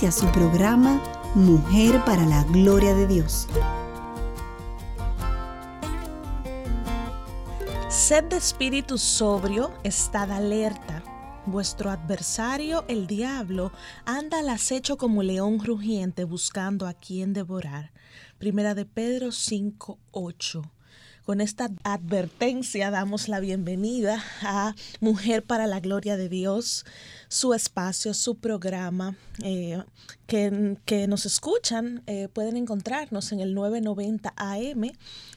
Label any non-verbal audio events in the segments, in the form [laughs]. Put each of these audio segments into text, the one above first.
Inicia su programa Mujer para la Gloria de Dios. Sed de espíritu sobrio, estad alerta. Vuestro adversario, el diablo, anda al acecho como león rugiente buscando a quien devorar. Primera de Pedro 5:8. Con esta advertencia damos la bienvenida a Mujer para la Gloria de Dios, su espacio, su programa, eh, que, que, nos escuchan, eh, pueden encontrarnos en el 990 AM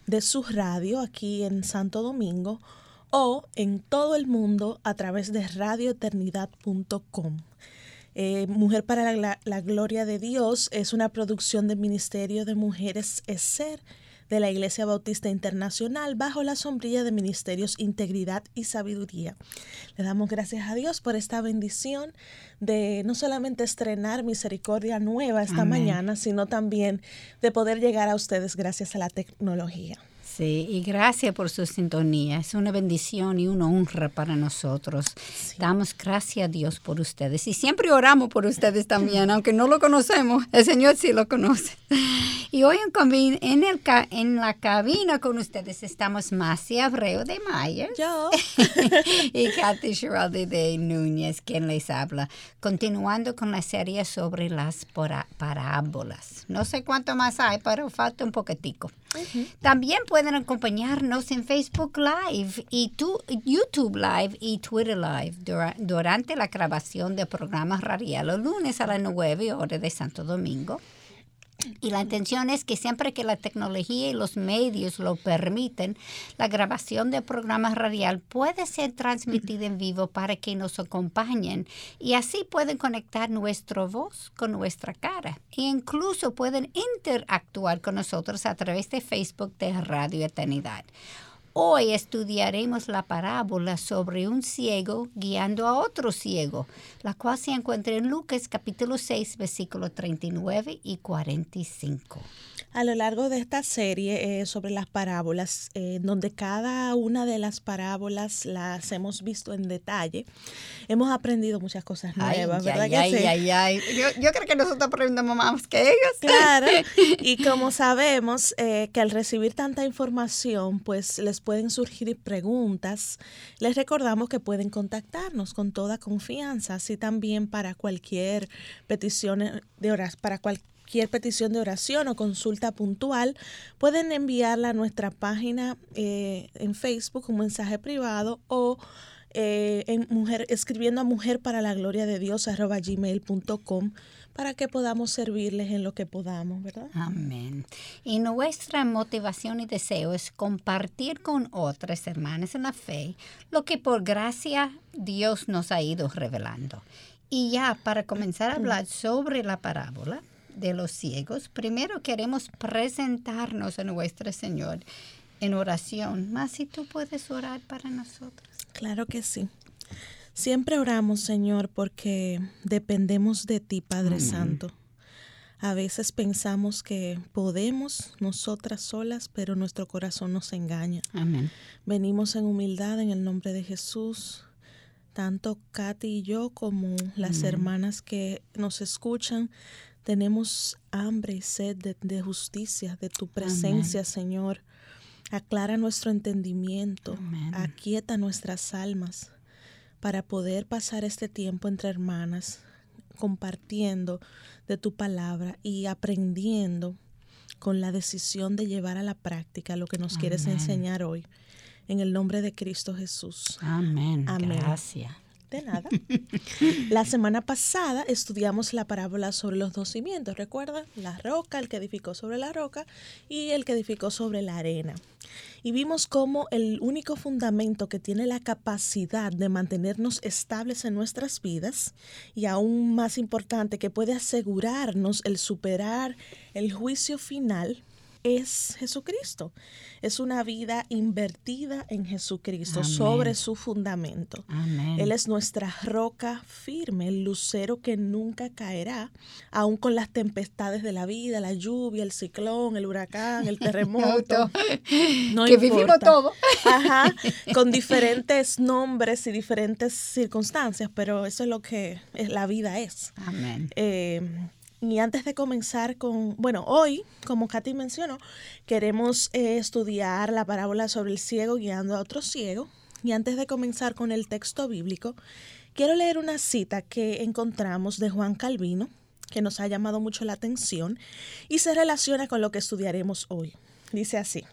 de su radio aquí en Santo Domingo o en todo el mundo a través de radioeternidad.com. Eh, Mujer para la, la, Gloria de Dios es una producción del Ministerio de Mujeres ESER de la Iglesia Bautista Internacional bajo la sombrilla de Ministerios Integridad y Sabiduría. Le damos gracias a Dios por esta bendición de no solamente estrenar misericordia nueva esta Amén. mañana, sino también de poder llegar a ustedes gracias a la tecnología. Sí, y gracias por su sintonía. Es una bendición y una honra para nosotros. Sí. Damos gracias a Dios por ustedes. Y siempre oramos por ustedes también, aunque no lo conocemos. El Señor sí lo conoce. Y hoy en, en, el, en la cabina con ustedes estamos Macia Abreu de Mayer. Yo. [laughs] y Kathy Giraldi de Núñez, quien les habla. Continuando con la serie sobre las parábolas. No sé cuánto más hay, pero falta un poquitico. Uh -huh. También pueden acompañarnos en Facebook Live y tu, YouTube Live y Twitter Live dura, durante la grabación del programa radial los lunes a las 9 horas de Santo Domingo. Y la intención es que siempre que la tecnología y los medios lo permiten, la grabación del programa radial puede ser transmitida en vivo para que nos acompañen y así pueden conectar nuestra voz con nuestra cara e incluso pueden interactuar con nosotros a través de Facebook de Radio Eternidad. Hoy estudiaremos la parábola sobre un ciego guiando a otro ciego, la cual se encuentra en Lucas capítulo 6, versículos 39 y 45. A lo largo de esta serie eh, sobre las parábolas, eh, donde cada una de las parábolas las hemos visto en detalle, hemos aprendido muchas cosas nuevas, ay, ¿verdad ay, que ay, sí? ay, ay. Yo, yo, creo que nosotros aprendemos más que ellos. Claro, [laughs] y como sabemos eh, que al recibir tanta información, pues les pueden surgir preguntas, les recordamos que pueden contactarnos con toda confianza, así también para cualquier petición de horas, para cualquier petición de oración o consulta puntual, pueden enviarla a nuestra página eh, en Facebook, un mensaje privado o eh, en mujer, escribiendo a mujer para la gloria de Dios gmail.com para que podamos servirles en lo que podamos, ¿verdad? Amén. Y nuestra motivación y deseo es compartir con otras hermanas en la fe lo que por gracia Dios nos ha ido revelando. Y ya para comenzar a hablar sobre la parábola, de los ciegos, primero queremos presentarnos a nuestro Señor en oración. Más si tú puedes orar para nosotros. Claro que sí. Siempre oramos, Señor, porque dependemos de ti, Padre. Santo. A veces pensamos que podemos nosotras solas, pero nuestro corazón nos engaña. Amén. Venimos en humildad en el nombre de Jesús. Tanto Katy y yo como las Amén. hermanas que nos escuchan tenemos hambre y sed de, de justicia, de tu presencia, Amén. Señor. Aclara nuestro entendimiento, Amén. aquieta nuestras almas para poder pasar este tiempo entre hermanas, compartiendo de tu palabra y aprendiendo con la decisión de llevar a la práctica lo que nos Amén. quieres enseñar hoy. En el nombre de Cristo Jesús. Amén. Amén. Gracias. Nada. La semana pasada estudiamos la parábola sobre los dos cimientos, ¿recuerda? La roca, el que edificó sobre la roca y el que edificó sobre la arena. Y vimos cómo el único fundamento que tiene la capacidad de mantenernos estables en nuestras vidas y aún más importante que puede asegurarnos el superar el juicio final es Jesucristo. Es una vida invertida en Jesucristo, sobre su fundamento. Él es nuestra roca firme, el lucero que nunca caerá, aun con las tempestades de la vida, la lluvia, el ciclón, el huracán, el [laughs] terremoto. no que vivimos todo. [laughs] Ajá, con diferentes nombres y diferentes circunstancias, pero eso es lo que la vida es. Amén. Eh, y antes de comenzar con, bueno, hoy, como Katy mencionó, queremos eh, estudiar la parábola sobre el ciego guiando a otro ciego. Y antes de comenzar con el texto bíblico, quiero leer una cita que encontramos de Juan Calvino, que nos ha llamado mucho la atención y se relaciona con lo que estudiaremos hoy. Dice así.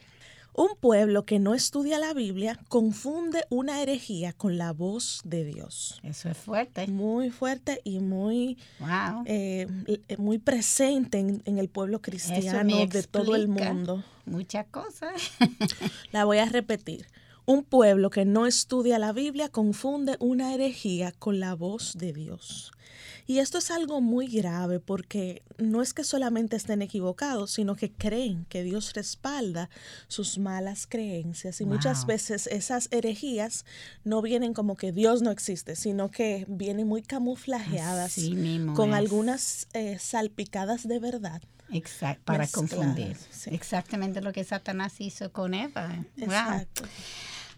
Un pueblo que no estudia la Biblia confunde una herejía con la voz de Dios. Eso es fuerte. Muy fuerte y muy, eh, eh, muy presente en, el pueblo cristiano de todo el mundo. Muchas cosas. [laughs] la voy a repetir. Un pueblo que no estudia la Biblia confunde una herejía con la voz de Dios. Y esto es algo muy grave porque no es que solamente estén equivocados, sino que creen que Dios respalda sus malas creencias. Y muchas veces esas herejías no vienen como que Dios no existe, sino que vienen muy camuflajeadas con algunas eh, salpicadas de verdad. Exacto, para confundir. Exactamente lo que Satanás hizo con Eva. Exacto.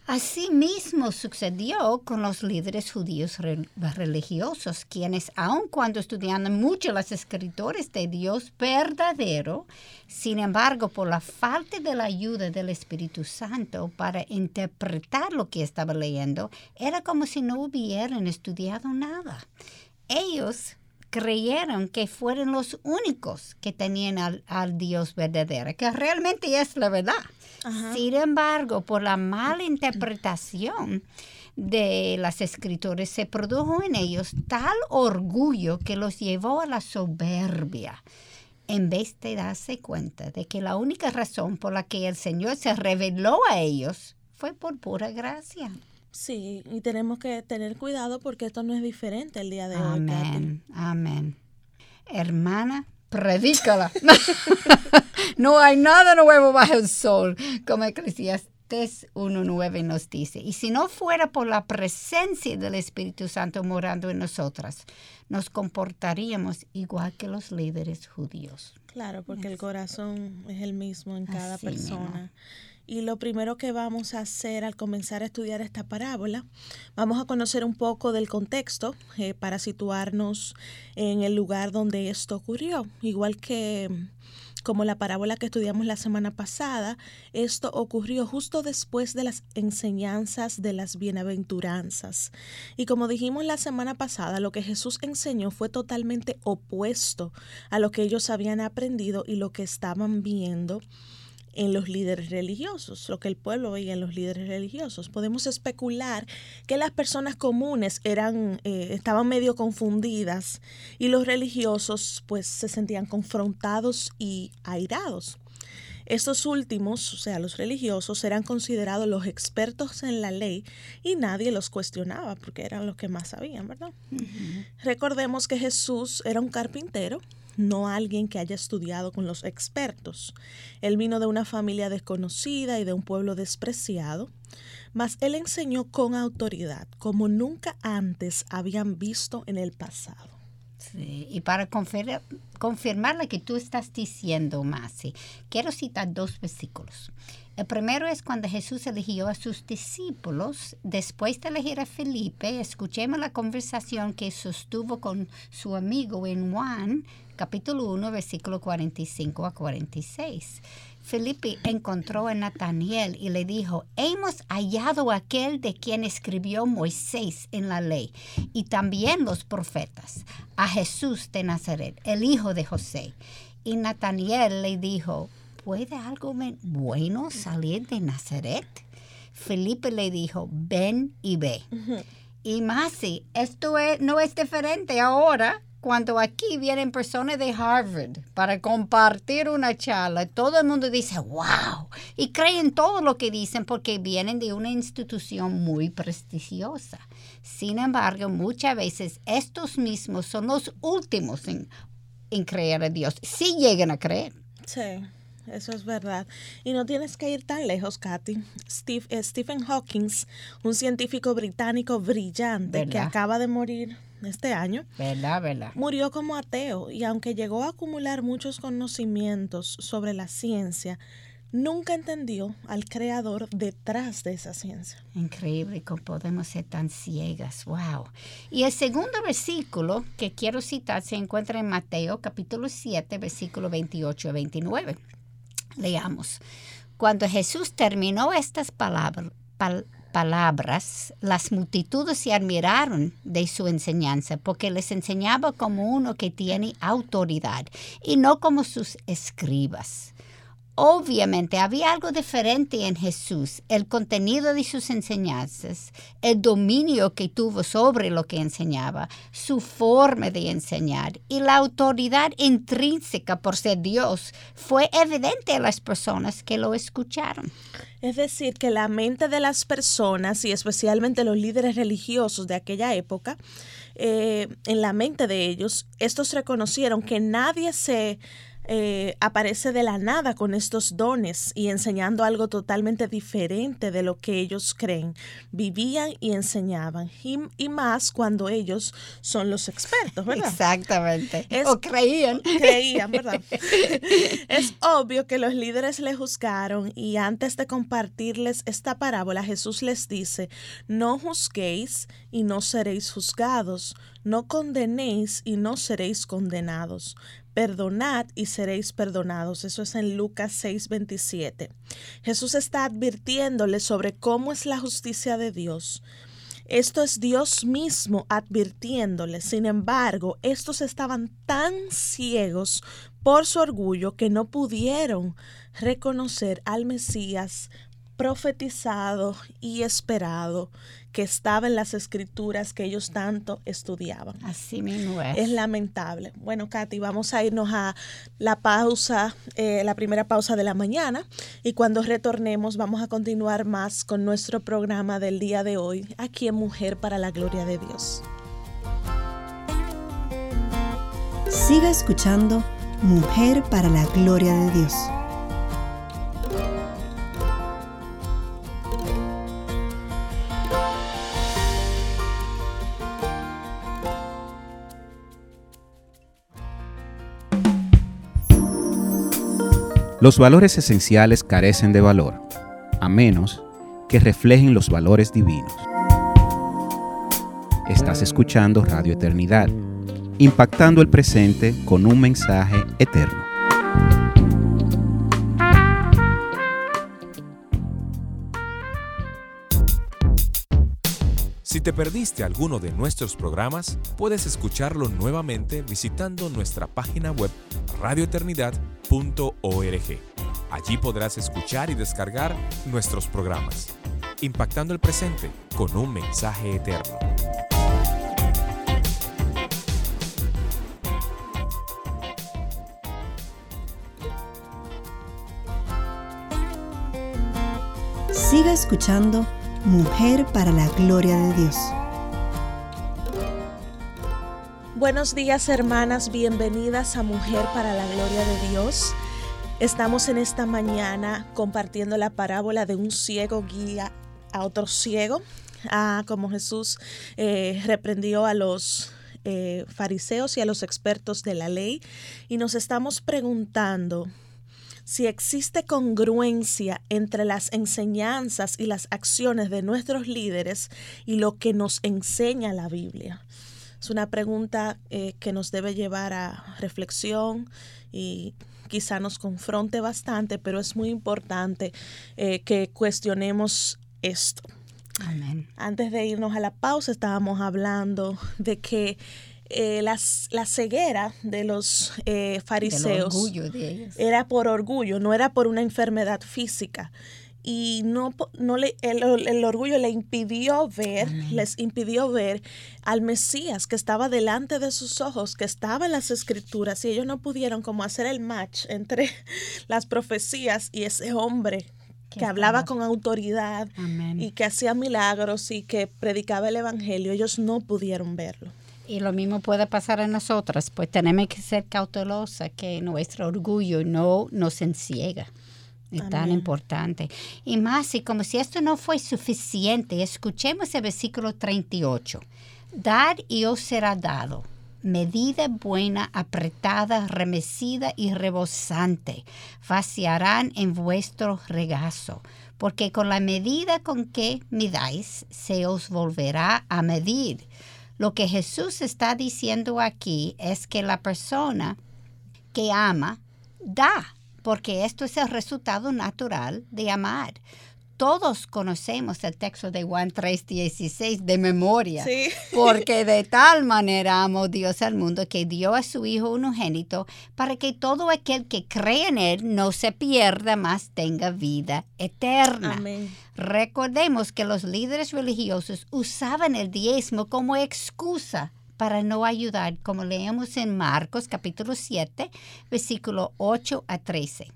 Asimismo sucedió con los líderes judíos religiosos, quienes, aun cuando estudiaban mucho las escritores de Dios verdadero, sin embargo, por la falta de la ayuda del Espíritu Santo para interpretar lo que estaba leyendo, era como si no hubieran estudiado nada. Ellos creyeron que fueron los únicos que tenían al, al Dios verdadero, que realmente es la verdad. Sin embargo, por la mala interpretación de las escrituras, se produjo en ellos tal orgullo que los llevó a la soberbia en vez de darse cuenta de que la única razón por la que el Señor se reveló a ellos fue por pura gracia. Sí, y tenemos que tener cuidado porque esto no es diferente el día de hoy. Amén, amén. Hermana, predícala. [laughs] no hay nada nuevo bajo el sol, como Eclesiastes 1.9 nos dice. Y si no fuera por la presencia del Espíritu Santo morando en nosotras, nos comportaríamos igual que los líderes judíos. Claro, porque el corazón es el mismo en cada persona. Y lo primero que vamos a hacer al comenzar a estudiar esta parábola, vamos a conocer un poco del contexto eh, para situarnos en el lugar donde esto ocurrió. Igual que como la parábola que estudiamos la semana pasada, esto ocurrió justo después de las enseñanzas de las bienaventuranzas. Y como dijimos la semana pasada, lo que Jesús enseñó fue totalmente opuesto a lo que ellos habían aprendido y lo que estaban viendo en los líderes religiosos, lo que el pueblo veía en los líderes religiosos. Podemos especular que las personas comunes eran, eh, estaban medio confundidas y los religiosos pues se sentían confrontados y airados. Estos últimos, o sea, los religiosos, eran considerados los expertos en la ley y nadie los cuestionaba porque eran los que más sabían, ¿verdad? Recordemos que Jesús era un carpintero no alguien que haya estudiado con los expertos. Él vino de una familia desconocida y de un pueblo despreciado, mas él enseñó con autoridad, como nunca antes habían visto en el pasado. Sí, y para confirmar, lo que tú estás diciendo, Masi, quiero citar dos versículos. El primero es cuando Jesús eligió a sus discípulos. Después de elegir a Felipe, escuchemos la conversación que sostuvo con su amigo en Juan, capítulo 1, versículo 45 a 46. Felipe encontró a Nataniel y le dijo, hemos hallado aquel de quien escribió Moisés en la ley y también los profetas, a Jesús de Nazaret, el hijo de José. Y Nataniel le dijo, ¿puede algo bueno salir de Nazaret? Felipe le dijo, ven y ve. Y más si, esto es, no es diferente ahora cuando aquí vienen personas de Harvard para compartir una charla, todo el mundo dice, wow, y creen todo lo que dicen porque vienen de una institución muy prestigiosa. Sin embargo, muchas veces estos mismos son los últimos en, en creer a Dios, si llegan a creer. Sí. Eso es verdad. Y no tienes que ir tan lejos, Katy. Steve, eh, Stephen Hawking, un científico británico brillante que acaba de morir este año. ¿Verdad, verdad? Murió como ateo y aunque llegó a acumular muchos conocimientos sobre la ciencia, nunca entendió al creador detrás de esa ciencia. Increíble cómo podemos ser tan ciegas. Wow. Y el segundo versículo que quiero citar se encuentra en Mateo capítulo 7, versículo 28 a 29. Leamos. Cuando Jesús terminó estas palabras, las multitudes se admiraron de su enseñanza porque les enseñaba como uno que tiene autoridad y no como sus escribas. Obviamente había algo diferente en Jesús, el contenido de sus enseñanzas, el dominio que tuvo sobre lo que enseñaba, su forma de enseñar y la autoridad intrínseca por ser Dios fue evidente a las personas que lo escucharon. Es decir, que la mente de las personas y especialmente los líderes religiosos de aquella época, eh, en la mente de ellos, estos reconocieron que nadie se eh, aparece de la nada con estos dones y enseñando algo totalmente diferente de lo que ellos creen. Vivían y enseñaban. Y, más cuando ellos son los expertos, ¿verdad? Exactamente. o creían. Creían, ¿verdad? [laughs] es obvio que los líderes le juzgaron y antes de compartirles esta parábola, Jesús les dice, no juzguéis y no seréis juzgados, no condenéis y no seréis condenados perdonad y seréis perdonados. Eso es en Lucas 6:27. Jesús está advirtiéndole sobre cómo es la justicia de Dios. Esto es Dios mismo advirtiéndole. Sin embargo, estos estaban tan ciegos por su orgullo que no pudieron reconocer al Mesías profetizado y esperado que estaba en las escrituras que ellos tanto estudiaban. Así mismo es. Es lamentable. Bueno, Katy, vamos a irnos a la pausa, eh, la primera pausa de la mañana, y cuando retornemos vamos a continuar más con nuestro programa del día de hoy, aquí en Mujer para la Gloria de Dios. Siga escuchando Mujer para la Gloria de Dios. Los valores esenciales carecen de valor, a menos que reflejen los valores divinos. Estás escuchando Radio Eternidad, impactando el presente con un mensaje eterno. Si te perdiste alguno de nuestros programas, puedes escucharlo nuevamente visitando nuestra página web radioeternidad.org. Allí podrás escuchar y descargar nuestros programas, impactando el presente con un mensaje eterno. Siga escuchando Mujer para la Gloria de Dios. Buenos días hermanas, bienvenidas a Mujer para la Gloria de Dios. Estamos en esta mañana compartiendo la parábola de un ciego guía a otro ciego, ah, como Jesús eh, reprendió a los eh, fariseos y a los expertos de la ley y nos estamos preguntando si existe congruencia entre las enseñanzas y las acciones de nuestros líderes y lo que nos enseña la Biblia. Es una pregunta eh, que nos debe llevar a reflexión y quizá nos confronte bastante, pero es muy importante eh, que cuestionemos esto. Antes de irnos a la pausa estábamos hablando de que eh, la ceguera de los eh, fariseos de era por orgullo, no era por una enfermedad física. y no, no le, el, el orgullo le impidió ver, les impidió ver al Mesías que estaba delante de sus ojos, que estaba en las escrituras y ellos no pudieron como hacer el match entre [laughs] las profecías y ese hombre que hablaba con autoridad y que hacía milagros y que predicaba el evangelio, ellos no pudieron verlo. Y lo mismo puede pasar a nosotras, pues tenemos que ser cautelosas que nuestro orgullo no nos enciega. Es tan importante. Y más, y como si esto no fue suficiente, escuchemos el versículo 38. Dar y os será dado. Medida buena, apretada, remecida y rebosante, vaciarán en vuestro regazo, porque con la medida con que midáis, se os volverá a medir. Lo que Jesús está diciendo aquí es que la persona que ama da porque esto es el resultado natural de amar. Todos conocemos el texto de Juan 3:16 de memoria, porque de [laughs] tal manera amó Dios al mundo que dio a su Hijo unigénito para que todo aquel que cree en Él no se pierda, más tenga vida eterna. Recordemos que los líderes religiosos usaban el diezmo como excusa para no ayudar, como leemos en Marcos capítulo 7, versículo 8 a 13.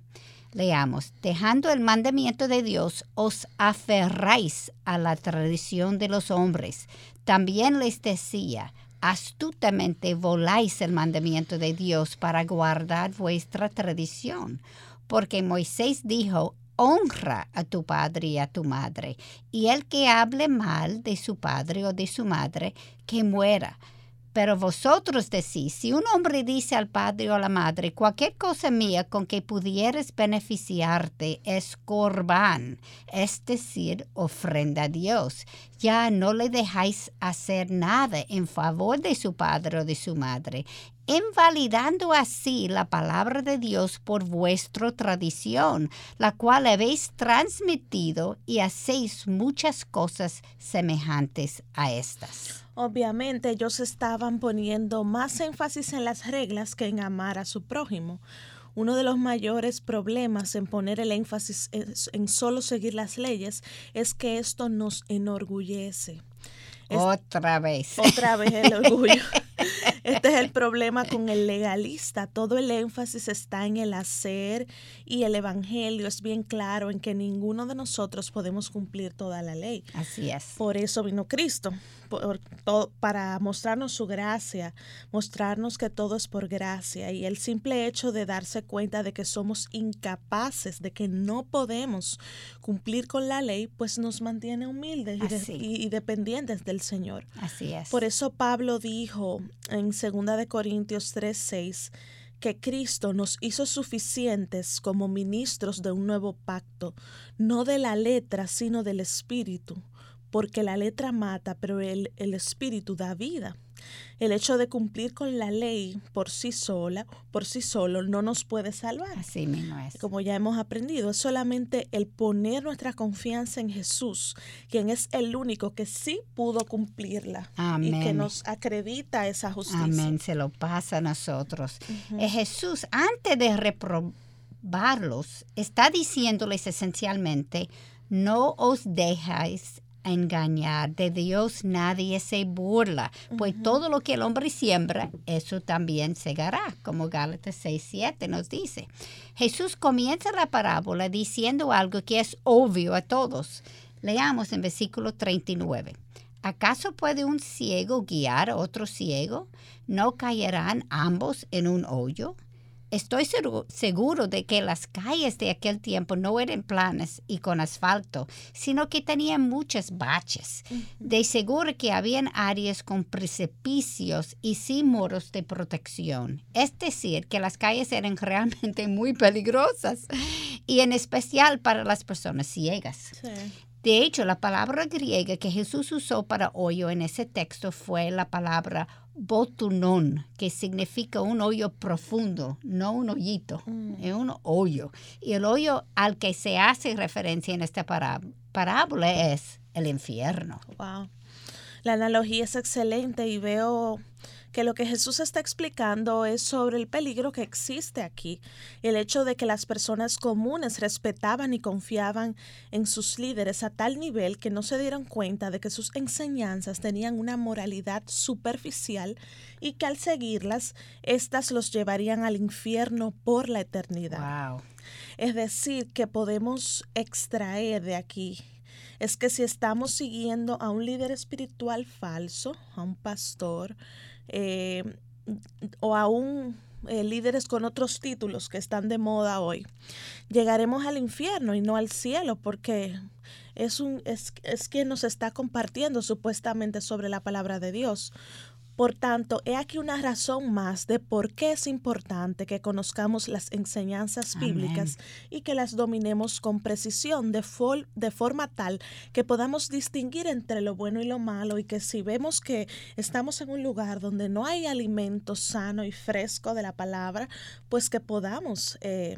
Leamos, dejando el mandamiento de Dios, os aferráis a la tradición de los hombres. También les decía, astutamente voláis el mandamiento de Dios para guardar vuestra tradición. Porque Moisés dijo, honra a tu padre y a tu madre, y el que hable mal de su padre o de su madre, que muera. Pero vosotros decís, si un hombre dice al padre o a la madre, cualquier cosa mía con que pudieres beneficiarte es corbán, es decir, ofrenda a Dios, ya no le dejáis hacer nada en favor de su padre o de su madre, invalidando así la palabra de Dios por vuestra tradición, la cual habéis transmitido y hacéis muchas cosas semejantes a estas. Obviamente ellos estaban poniendo más énfasis en las reglas que en amar a su prójimo. Uno de los mayores problemas en poner el énfasis en solo seguir las leyes es que esto nos enorgullece. otra vez. Otra vez el orgullo. [laughs] Este es el problema con el legalista. Todo el énfasis está en el hacer y el evangelio es bien claro en que ninguno de nosotros podemos cumplir toda la ley. Así es. Por eso vino Cristo, para mostrarnos su gracia, mostrarnos que todo es por gracia y el simple hecho de darse cuenta de que somos incapaces, de que no podemos cumplir con la ley, pues nos mantiene humildes y, y dependientes del Señor. Así es. Por eso Pablo dijo en 2 de Corintios 3:6 que Cristo nos hizo suficientes como ministros de un nuevo pacto, no de la letra, sino del espíritu, porque la letra mata, pero el, el espíritu da vida. El hecho de cumplir con la ley por sí sola, por sí solo, no nos puede salvar. Así mismo es. Como ya hemos aprendido, es solamente el poner nuestra confianza en Jesús, quien es el único que sí pudo cumplirla Amén. y que nos acredita esa justicia. Amén, se lo pasa a nosotros. Eh, Jesús, antes de reprobarlos, está diciéndoles esencialmente, no os dejáis engañar. De Dios nadie se burla, pues todo lo que el hombre siembra, eso también segará, como Gálatas 6.7 nos dice. Jesús comienza la parábola diciendo algo que es obvio a todos. Leamos en versículo 39. ¿Acaso puede un ciego guiar a otro ciego? ¿No caerán ambos en un hoyo? Estoy seguro de que las calles de aquel tiempo no eran planas y con asfalto, sino que tenían muchas baches. De seguro que habían áreas con precipicios y sin muros de protección. Es decir, que las calles eran [laughs] realmente muy peligrosas y en especial para las personas ciegas. De hecho, la palabra griega que Jesús usó para hoyo en ese texto fue la palabra botunón, que significa un hoyo profundo, no un hoyito, mm. es un hoyo. Y el hoyo al que se hace referencia en esta parábola es el infierno. Wow. La analogía es excelente y veo que lo que Jesús está explicando es sobre el peligro que existe aquí, el hecho de que las personas comunes respetaban y confiaban en sus líderes a tal nivel que no se dieron cuenta de que sus enseñanzas tenían una moralidad superficial y que al seguirlas, éstas los llevarían al infierno por la eternidad. Wow. Es decir, que podemos extraer de aquí es que si estamos siguiendo a un líder espiritual falso, a un pastor, eh, o aún eh, líderes con otros títulos que están de moda hoy, llegaremos al infierno y no al cielo porque es, un, es, es quien nos está compartiendo supuestamente sobre la palabra de Dios. Por tanto, he aquí una razón más de por qué es importante que conozcamos las enseñanzas Amén. bíblicas y que las dominemos con precisión, de, fol- de forma tal que podamos distinguir entre lo bueno y lo malo y que si vemos que estamos en un lugar donde no hay alimento sano y fresco de la palabra, pues que podamos eh,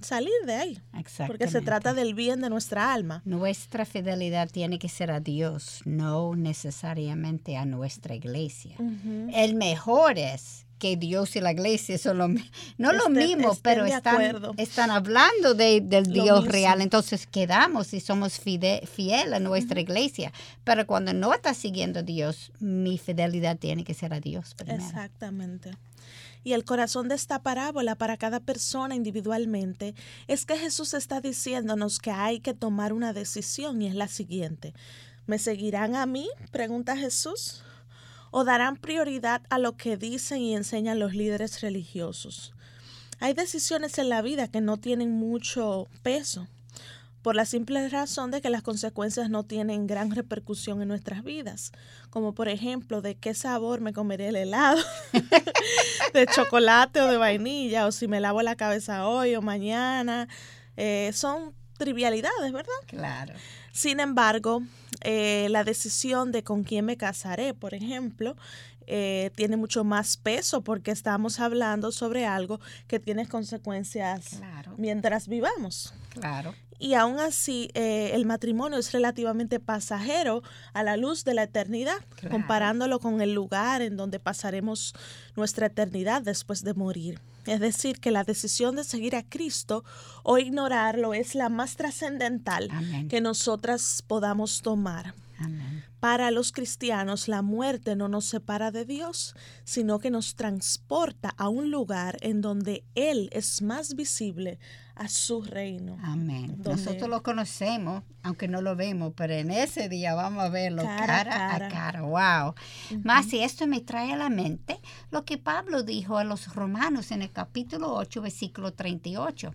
salir de ahí, porque se trata del bien de nuestra alma. Nuestra fidelidad tiene que ser a Dios, no necesariamente a nuestra iglesia. El mejor es que Dios y la iglesia son lo, no lo mismo, pero están, están hablando de- del Lo Dios mismo. real. Entonces quedamos y somos fide- fiel a nuestra iglesia. Pero cuando no estás siguiendo a Dios, mi fidelidad tiene que ser a Dios primero. Exactamente. Y el corazón de esta parábola para cada persona individualmente es que Jesús está diciéndonos que hay que tomar una decisión y es la siguiente. ¿Me seguirán a mí? pregunta Jesús. ¿O darán prioridad a lo que dicen y enseñan los líderes religiosos? Hay decisiones en la vida que no tienen mucho peso por la simple razón de que las consecuencias no tienen gran repercusión en nuestras vidas, como por ejemplo de qué sabor me comeré el helado, [laughs] de chocolate o de vainilla, o si me lavo la cabeza hoy o mañana, Eh, son trivialidades, ¿verdad? Claro. Sin embargo, eh, la decisión de con quién me casaré, por ejemplo, eh, tiene mucho más peso porque estamos hablando sobre algo que tiene consecuencias Claro. mientras vivamos. Claro. Y aún así, eh, el matrimonio es relativamente pasajero a la luz de la eternidad, Claro. comparándolo con el lugar en donde pasaremos nuestra eternidad después de morir. Es decir, que la decisión de seguir a Cristo o ignorarlo es la más trascendental que nosotras podamos tomar. Amén. Para los cristianos, la muerte no nos separa de Dios, sino que nos transporta a un lugar en donde Él es más visible a su reino. Amén. Nosotros lo conocemos, aunque no lo vemos, pero en ese día vamos a verlo Cara cara, a cara. Wow. Más y esto me trae a la mente lo que Pablo dijo a los romanos en el capítulo 8, versículo 38.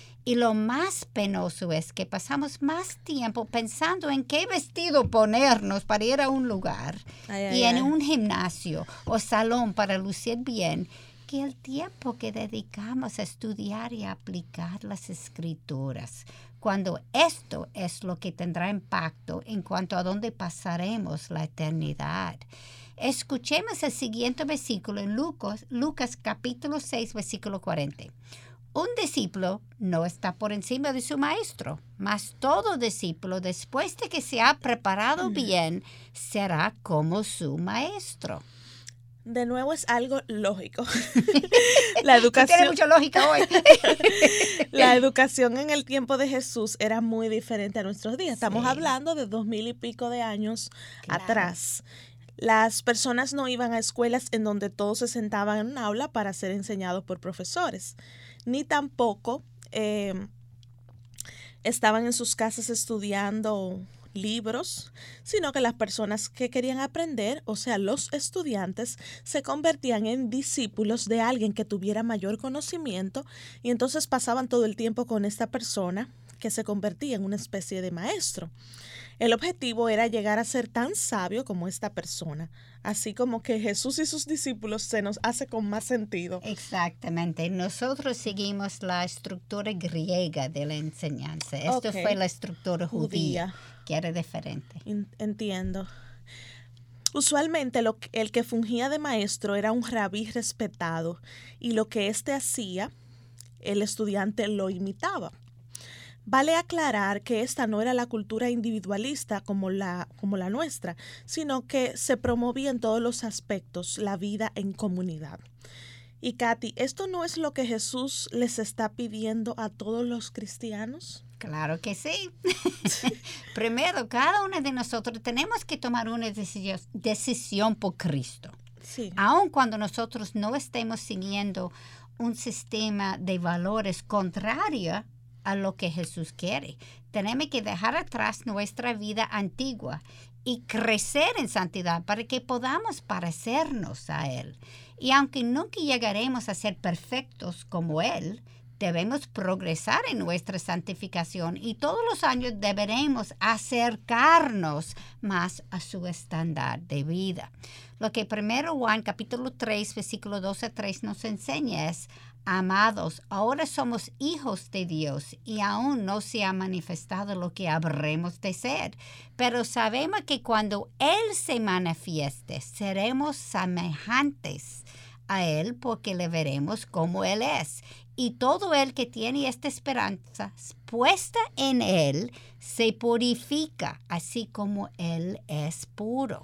Y lo más penoso es que pasamos más tiempo pensando en qué vestido ponernos para ir a un lugar Ay, y ay, en ay. un gimnasio o salón para lucir bien que el tiempo que dedicamos a estudiar y a aplicar las escrituras, cuando esto es lo que tendrá impacto en cuanto a dónde pasaremos la eternidad. Escuchemos el siguiente versículo en Lucas, Lucas capítulo 6, versículo 40. Un discípulo no está por encima de su maestro, mas todo discípulo, después de que se ha preparado bien, será como su maestro. De nuevo es algo lógico. [laughs] [laughs] la Tiene educación, mucha lógica hoy. [laughs] la educación en el tiempo de Jesús era muy diferente a nuestros días. Estamos Sí. hablando de dos mil y pico de años Claro. atrás. Las personas no iban a escuelas en donde todos se sentaban en un aula para ser enseñados por profesores, ni tampoco eh, estaban en sus casas estudiando libros, sino que las personas que querían aprender, o sea, los estudiantes, se convertían en discípulos de alguien que tuviera mayor conocimiento y entonces pasaban todo el tiempo con esta persona que se convertía en una especie de maestro. El objetivo era llegar a ser tan sabio como esta persona, así como que Jesús y sus discípulos se nos hace con más sentido. Exactamente. Nosotros seguimos la estructura griega de la enseñanza. Esto fue la estructura judía. Judía. quiere diferente. Entiendo. Usualmente lo, el que fungía de maestro era un rabí respetado y lo que éste hacía, el estudiante lo imitaba. Vale aclarar que esta no era la cultura individualista como la, como la nuestra, sino que se promovía en todos los aspectos la vida en comunidad. Y Katy, ¿esto no es lo que Jesús les está pidiendo a todos los cristianos? Claro que sí. [laughs] Primero, cada uno de nosotros tenemos que tomar una decisión, por Cristo. Sí. Aun cuando nosotros no estemos siguiendo un sistema de valores contrario a lo que Jesús quiere. Tenemos que dejar atrás nuestra vida antigua y crecer en santidad para que podamos parecernos a Él. Y aunque nunca llegaremos a ser perfectos como Él, debemos progresar en nuestra santificación y todos los años deberemos acercarnos más a su estándar de vida. Lo que primero Juan capítulo 3 versículo 12 a 3 nos enseña es Amados, ahora somos hijos de Dios y aún no se ha manifestado lo que habremos de ser, pero sabemos que cuando Él se manifieste, seremos semejantes a Él porque le veremos como Él es. Y todo el que tiene esta esperanza puesta en Él se purifica, así como Él es puro.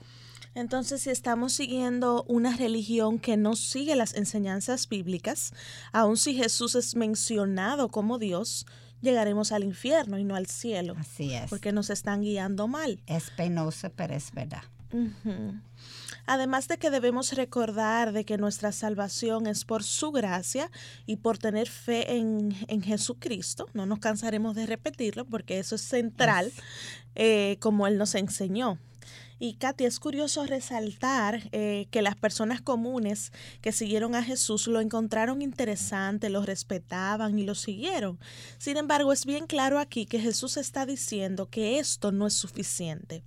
Entonces, si estamos siguiendo una religión que no sigue las enseñanzas bíblicas, aun si Jesús es mencionado como Dios, llegaremos al infierno y no al cielo. Así es. Porque nos están guiando mal. Es penoso, pero es verdad. Además de que debemos recordar de que nuestra salvación es por su gracia y por tener fe en, Jesucristo. No nos cansaremos de repetirlo porque eso es central, eh, como Él nos enseñó. Y Katy, es curioso resaltar eh, que las personas comunes que siguieron a Jesús lo encontraron interesante, lo respetaban y lo siguieron. Sin embargo, es bien claro aquí que Jesús está diciendo que esto no es suficiente.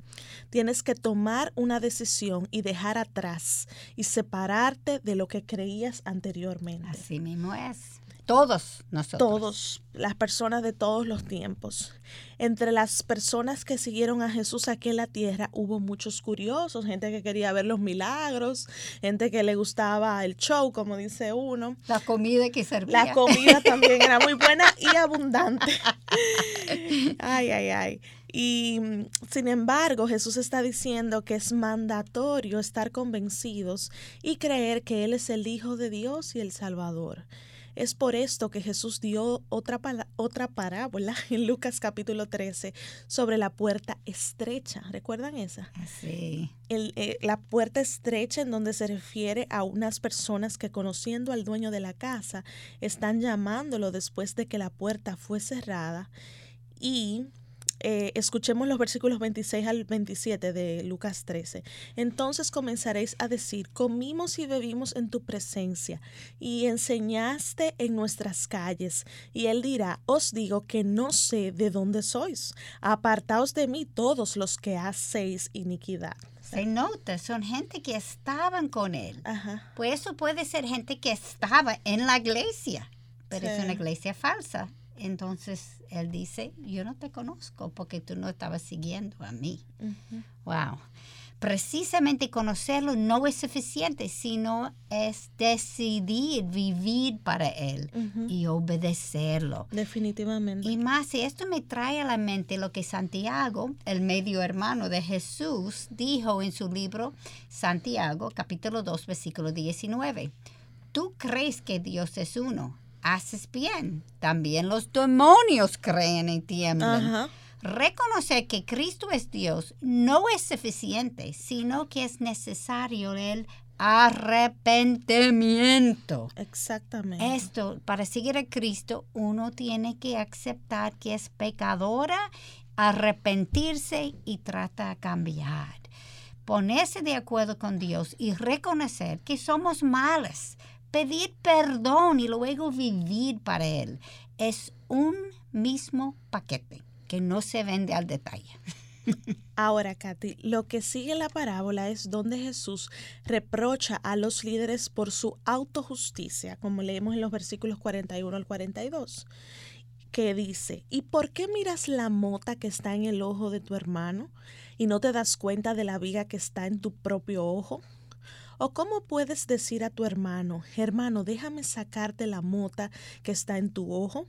Tienes que tomar una decisión y dejar atrás y separarte de lo que creías anteriormente. Así mismo es. Todos nosotros. Todos, las personas de todos los tiempos. Entre las personas que siguieron a Jesús aquí en la tierra hubo muchos curiosos, gente que quería ver los milagros, gente que le gustaba el show, como dice uno. La comida que servía. La comida [laughs] también era muy buena y abundante. Ay, ay, ay. Y mm, sin embargo, Jesús está diciendo que es mandatorio estar convencidos y creer que Él es el Hijo de Dios y el Salvador. Es por esto que Jesús dio otra, otra parábola [laughs] en Lucas capítulo 13 sobre la puerta estrecha. ¿Recuerdan esa? Sí. Eh, la puerta estrecha en donde se refiere a unas personas que conociendo al dueño de la casa están llamándolo después de que la puerta fue cerrada y eh, escuchemos los versículos 26 al 27 de Lucas 13. Entonces comenzaréis a decir, comimos y bebimos en tu presencia y enseñaste en nuestras calles. Y él dirá, os digo que no sé de dónde sois. Apartaos de mí todos los que hacéis iniquidad. Se nota, son gente que estaban con él. Pues eso puede ser gente que estaba en la iglesia, pero es una iglesia falsa. Entonces él dice, yo no te conozco porque tú no estabas siguiendo a mí. Wow. Precisamente conocerlo no es suficiente, sino es decidir vivir para Él y obedecerlo. Definitivamente. Y más, y esto me trae a la mente lo que Santiago, el medio hermano de Jesús, dijo en su libro Santiago, capítulo 2, versículo 19. Tú crees que Dios es uno haces bien. También los demonios creen y tiemblan. Reconocer que Cristo es Dios no es suficiente, sino que es necesario el arrepentimiento. Exactamente. Esto, para seguir a Cristo, uno tiene que aceptar que es pecadora, arrepentirse y trata de cambiar. Ponerse de acuerdo con Dios y reconocer que somos malas, pedir perdón y luego vivir para Él. Es un mismo paquete que no se vende al detalle. [laughs] Ahora, Katy, lo que sigue la parábola es donde Jesús reprocha a los líderes por su autojusticia, como leemos en los versículos 41 al 42. que dice, ¿y por qué miras la mota que está en el ojo de tu hermano y no te das cuenta de la viga que está en tu propio ojo? ¿O cómo puedes decir a tu hermano, hermano, déjame sacarte la mota que está en tu ojo,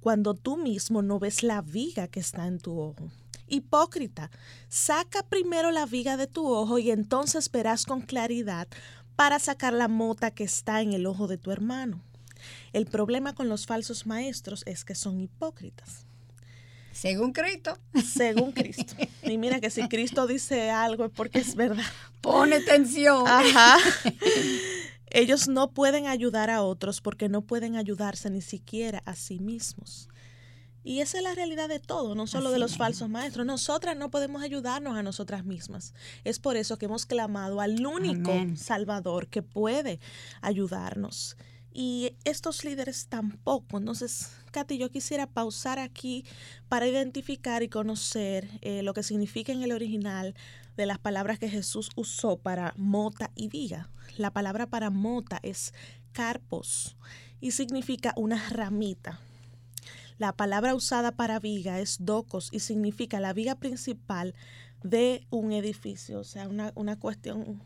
cuando tú mismo no ves la viga que está en tu ojo? Hipócrita, saca primero la viga de tu ojo y entonces verás con claridad para sacar la mota que está en el ojo de tu hermano. El problema con los falsos maestros es que son hipócritas. Según Cristo. Según Cristo. [laughs] Y mira que si Cristo dice algo es porque es verdad. Pone atención. Ajá. [laughs] Ellos no pueden ayudar a otros porque no pueden ayudarse ni siquiera a sí mismos. Y esa es la realidad de todo, no solo de los falsos maestros. Nosotras no podemos ayudarnos a nosotras mismas. Es por eso que hemos clamado al único Salvador que puede ayudarnos y estos líderes tampoco. Entonces, Katy, yo quisiera pausar aquí para identificar y conocer eh, lo que significa en el original de las palabras que Jesús usó para mota y viga. La palabra para mota es carpos y significa una ramita. La palabra usada para viga es docos y significa la viga principal de un edificio, o sea, una, una cuestión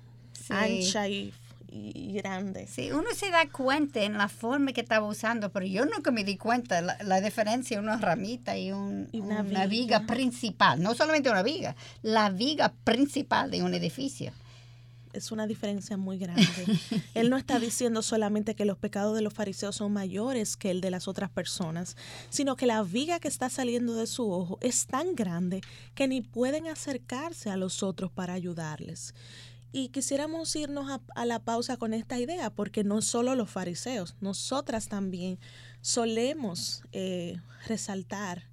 ancha y y grande. Sí, uno se da cuenta en la forma que estaba usando, pero yo nunca me di cuenta la, la diferencia una ramita y, un, una, viga. principal, no solamente una viga, la viga principal de un edificio es una diferencia muy grande. [laughs] Él no está diciendo solamente que los pecados de los fariseos son mayores que el de las otras personas, sino que la viga que está saliendo de su ojo es tan grande que ni pueden acercarse a los otros para ayudarles. Y quisiéramos irnos a, la pausa con esta idea, porque no solo los fariseos, nosotras también solemos eh, resaltar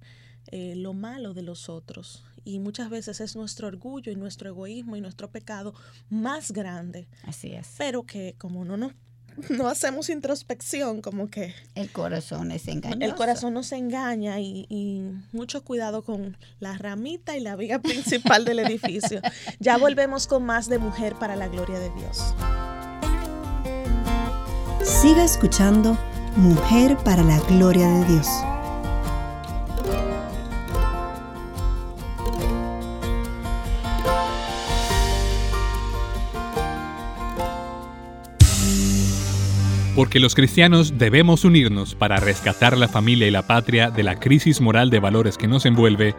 eh, lo malo de los otros. Y muchas veces es nuestro orgullo y nuestro egoísmo y nuestro pecado más grande. Así es. Pero que como no nos [laughs] no hacemos introspección, como que... El corazón es engañoso. El corazón nos engaña y, y, mucho cuidado con la ramita y la viga [laughs] principal del edificio. Ya volvemos con más de Mujer para la Gloria de Dios. Siga escuchando Mujer para la Gloria de Dios. Porque los cristianos debemos unirnos para rescatar la familia y la patria de la crisis moral de valores que nos envuelve,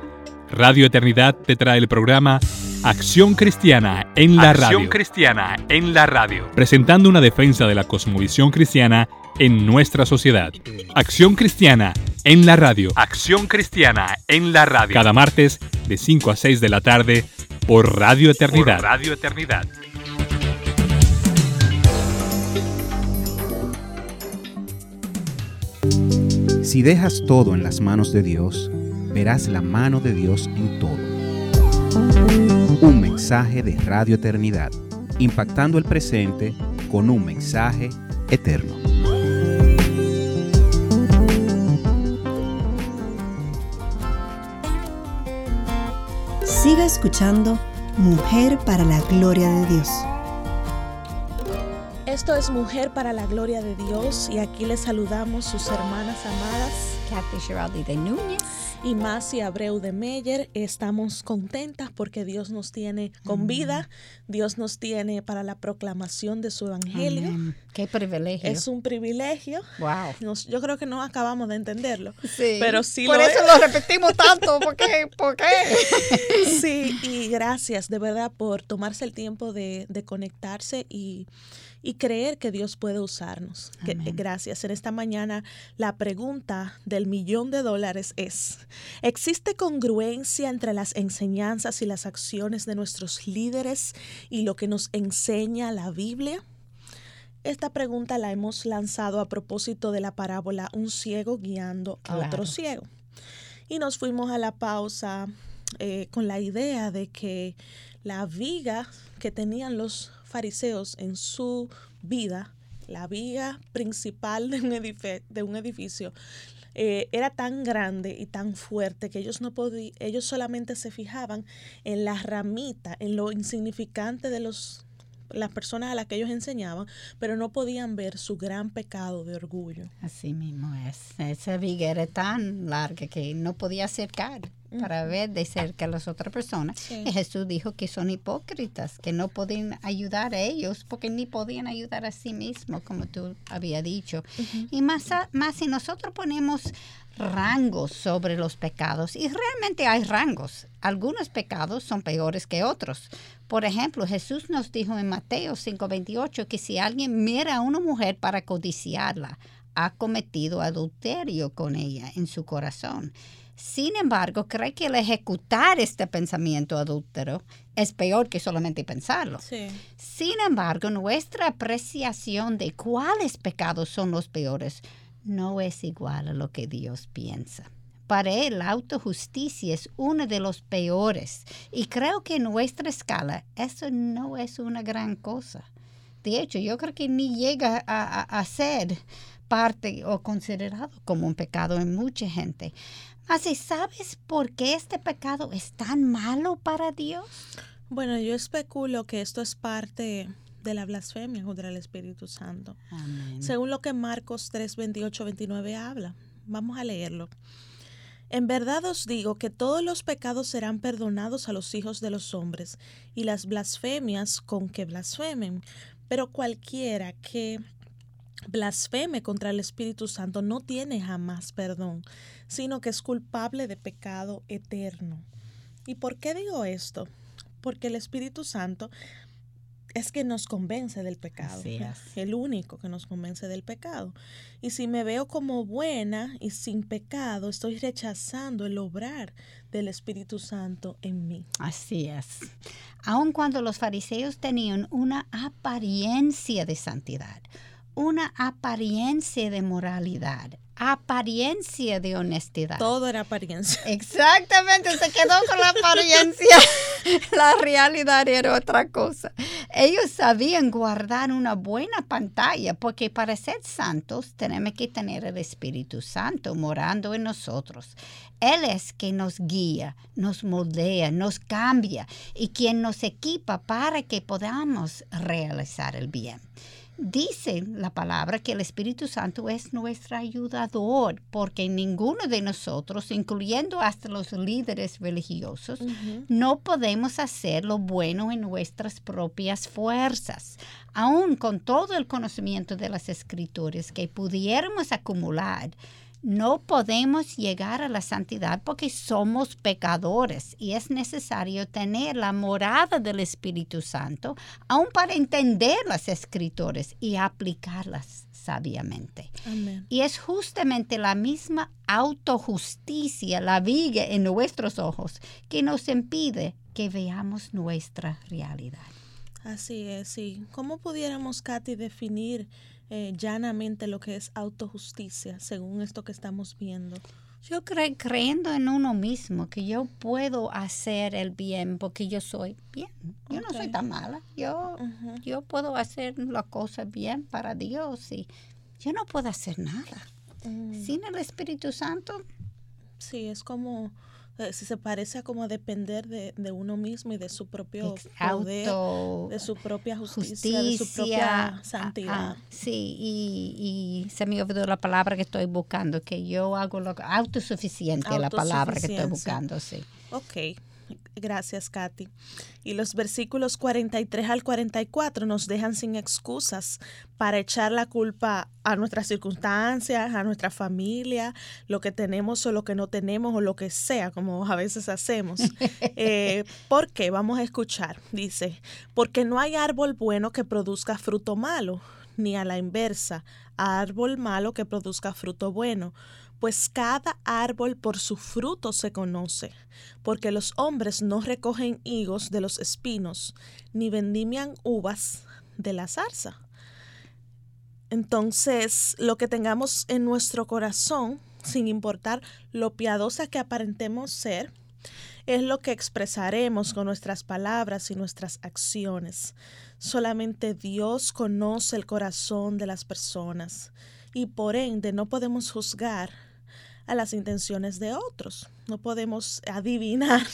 Radio Eternidad te trae el programa Acción Cristiana en la Radio. Acción Cristiana en la Radio. Presentando una defensa de la cosmovisión cristiana en nuestra sociedad. Acción Cristiana en la Radio. Acción Cristiana en la Radio. Cada martes de 5 a 6 de la tarde por Radio Eternidad. Por Radio Eternidad. Si dejas todo en las manos de Dios, verás la mano de Dios en todo. Un mensaje de Radio Eternidad, impactando el presente con un mensaje eterno. Siga escuchando Mujer para la Gloria de Dios. Esto es Mujer para la Gloria de Dios y aquí les saludamos sus hermanas amadas. Kathy Giraldi de Núñez. Y Masi Abreu de Meyer. Estamos contentas porque Dios nos tiene con vida. Dios nos tiene para la proclamación de su evangelio. Qué privilegio. Es un privilegio. Wow. yo creo que no acabamos de entenderlo. Sí. Pero sí Por eso lo repetimos tanto. ¿Por qué? ¿Por qué? sí, y gracias de verdad por tomarse el tiempo de, de conectarse y y creer que Dios puede usarnos. gracias. En esta mañana la pregunta del millón de dólares es, ¿existe congruencia entre las enseñanzas y las acciones de nuestros líderes y lo que nos enseña la Biblia? Esta pregunta la hemos lanzado a propósito de la parábola Un ciego guiando a otro ciego. Y nos fuimos a la pausa eh, con la idea de que la viga que tenían los fariseos en su vida, la viga principal de un, de un edificio, eh, era tan grande y tan fuerte que ellos no ellos solamente se fijaban en la ramita, en lo insignificante de los las personas a las que ellos enseñaban, pero no podían ver su gran pecado de orgullo. Así mismo es. Esa viga era tan larga que no podía acercar para ver de cerca a las otras personas. Y Jesús dijo que son hipócritas, que no pueden ayudar a ellos porque ni podían ayudar a sí mismos, como tú había dicho. Y más, más si nosotros ponemos rangos sobre los pecados y realmente hay rangos. Algunos pecados son peores que otros. Por ejemplo, Jesús nos dijo en Mateo 5:28 que si alguien mira a una mujer para codiciarla, ha cometido adulterio con ella en su corazón. Sin embargo, cree que el ejecutar este pensamiento adúltero es peor que solamente pensarlo. Sin embargo, nuestra apreciación de cuáles pecados son los peores no es igual a lo que Dios piensa. Para él, la autojusticia es uno de los peores y creo que en nuestra escala eso no es una gran cosa. De hecho, yo creo que ni llega a, ser parte o considerado como un pecado en mucha gente. Así, ¿sabes por qué este pecado es tan malo para Dios? Bueno, yo especulo que esto es parte de la blasfemia contra el Espíritu Santo. Según lo que Marcos 3, 28, 29 habla. Vamos a leerlo. En verdad os digo que todos los pecados serán perdonados a los hijos de los hombres y las blasfemias con que blasfemen, pero cualquiera que blasfeme contra el Espíritu Santo no tiene jamás perdón, sino que es culpable de pecado eterno. ¿Y por qué digo esto? Porque el Espíritu Santo es que nos convence del pecado. [laughs] El único que nos convence del pecado. Y si me veo como buena y sin pecado, estoy rechazando el obrar del Espíritu Santo en mí. Así es. Aun cuando los fariseos tenían una apariencia de santidad, una apariencia de moralidad, apariencia de honestidad. Todo era apariencia. [laughs] Exactamente, se quedó con la apariencia. [laughs] la realidad era otra cosa. Ellos sabían guardar una buena pantalla porque para ser santos tenemos que tener el Espíritu Santo morando en nosotros. Él es quien nos guía, nos moldea, nos cambia y quien nos equipa para que podamos realizar el bien. Dice la palabra que el Espíritu Santo es nuestro ayudador, porque ninguno de nosotros, incluyendo hasta los líderes religiosos, no podemos hacer lo bueno en nuestras propias fuerzas. Aún con todo el conocimiento de las escrituras que pudiéramos acumular, no podemos llegar a la santidad porque somos pecadores y es necesario tener la morada del Espíritu Santo aún para entender las escrituras y aplicarlas sabiamente. Y es justamente la misma autojusticia, la viga en nuestros ojos, que nos impide que veamos nuestra realidad. Así es, sí. ¿Cómo pudiéramos, Katy, definir eh, llanamente lo que es autojusticia, según esto que estamos viendo. Yo creo, creyendo en uno mismo, que yo puedo hacer el bien porque yo soy bien. Yo no soy tan mala. Yo, yo puedo hacer las cosas bien para Dios y yo no puedo hacer nada. Mm. Sin el Espíritu Santo. Sí, es como si se parece a como depender de, uno mismo y de su propio poder, de su propia justicia, de su propia santidad. sí, y, se me olvidó la palabra que estoy buscando, que yo hago lo autosuficiente, la palabra que estoy buscando, sí. Ok. Gracias, Katy. Y los versículos 43 al 44 nos dejan sin excusas para echar la culpa a nuestras circunstancias, a nuestra familia, lo que tenemos o lo que no tenemos o lo que sea, como a veces hacemos. [laughs] Eh, ¿Por qué? Vamos a escuchar. Dice, porque no hay árbol bueno que produzca fruto malo, ni a la inversa, árbol malo que produzca fruto bueno pues cada árbol por su fruto se conoce, porque los hombres no recogen higos de los espinos, ni vendimian uvas de la zarza. Entonces, lo que tengamos en nuestro corazón, sin importar lo piadosa que aparentemos ser, es lo que expresaremos con nuestras palabras y nuestras acciones. Solamente Dios conoce el corazón de las personas y por ende no podemos juzgar a las intenciones de otros. No podemos adivinar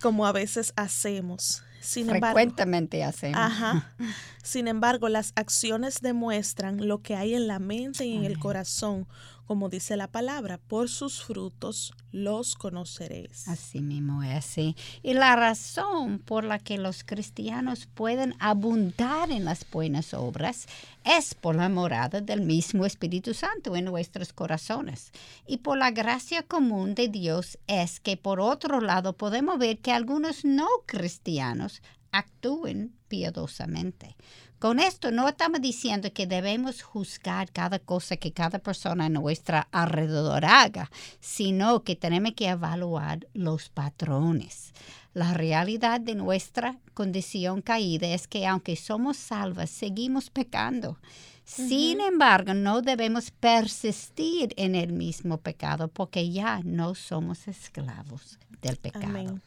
como a veces hacemos. Sin embargo, frecuentemente hacemos. Ajá. [laughs] Sin embargo, las acciones demuestran lo que hay en la mente y en el corazón, como dice la palabra, por sus frutos los conoceréis. Así mismo es. Y la razón por la que los cristianos pueden abundar en las buenas obras es por la morada del mismo Espíritu Santo en nuestros corazones. Y por la gracia común de Dios es que por otro lado podemos ver que algunos no cristianos actúen piadosamente. Con esto no estamos diciendo que debemos juzgar cada cosa que cada persona a nuestra alrededor haga, sino que tenemos que evaluar los patrones. La realidad de nuestra condición caída es que aunque somos salvas, seguimos pecando. Sin embargo, no debemos persistir en el mismo pecado porque ya no somos esclavos del pecado. Amén.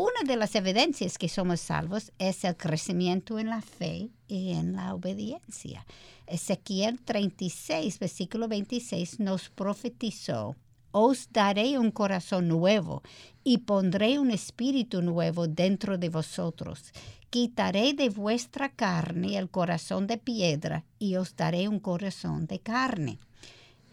Una de las evidencias que somos salvos es el crecimiento en la fe y en la obediencia. Ezequiel 36, versículo 26 nos profetizó, os daré un corazón nuevo y pondré un espíritu nuevo dentro de vosotros. Quitaré de vuestra carne el corazón de piedra y os daré un corazón de carne.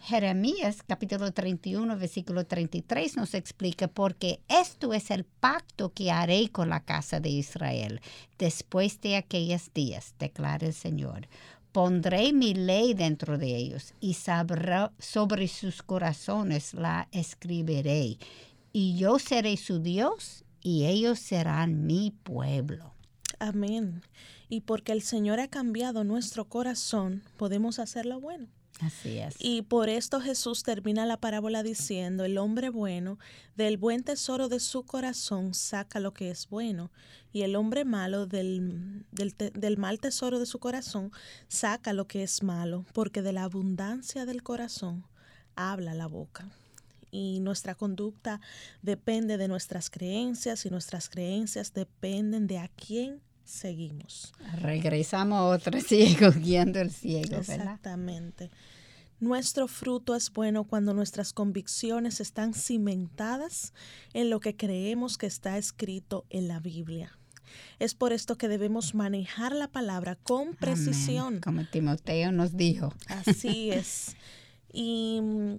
Jeremías capítulo 31, versículo 33 nos explica porque esto es el pacto que haré con la casa de Israel después de aquellos días, declara el Señor. Pondré mi ley dentro de ellos y sabrá, sobre sus corazones la escribiré. Y yo seré su Dios y ellos serán mi pueblo. Amén. Y porque el Señor ha cambiado nuestro corazón, podemos hacer lo bueno. Así es. Y por esto Jesús termina la parábola diciendo, el hombre bueno del buen tesoro de su corazón saca lo que es bueno, y el hombre malo del, del, del mal tesoro de su corazón saca lo que es malo, porque de la abundancia del corazón habla la boca. Y nuestra conducta depende de nuestras creencias y nuestras creencias dependen de a quién seguimos. Regresamos a otro [laughs] ciego guiando el ciego, ¿verdad? Exactamente. Nuestro fruto es bueno cuando nuestras convicciones están cimentadas en lo que creemos que está escrito en la Biblia. Es por esto que debemos manejar la palabra con precisión. Amén. Como Timoteo nos dijo. Así [laughs] es. Y mm,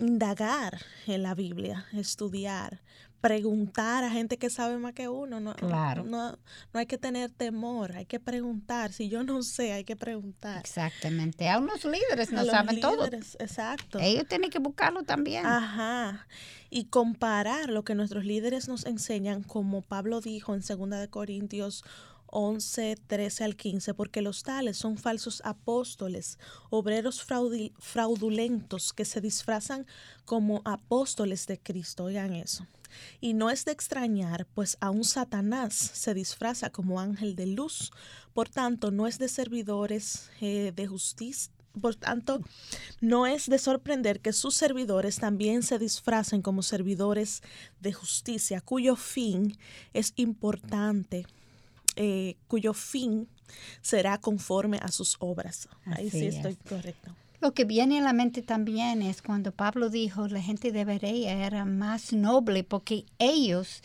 indagar en la Biblia, estudiar, preguntar a gente que sabe más que uno. No, Claro. no, no hay que tener temor, hay que preguntar. Si yo no sé, hay que preguntar. Exactamente. Aún los líderes no A los saben todo. líderes, Exacto. Ellos tienen que buscarlo también. Ajá. Y comparar lo que nuestros líderes nos enseñan, como Pablo dijo en 2 de Corintios 11, 13 al 15, porque los tales son falsos apóstoles, obreros fraudulentos que se disfrazan como apóstoles de Cristo. Oigan eso. Y no es de extrañar, pues aún Satanás se disfraza como ángel de luz. Por tanto, no es de servidores eh, de justicia. Por tanto, no es de sorprender que sus servidores también se disfracen como servidores de justicia, cuyo fin es importante, eh, cuyo fin será conforme a sus obras. Ahí Así sí es. estoy correcto. Lo que viene a la mente también es cuando Pablo dijo la gente de Berea era más noble porque ellos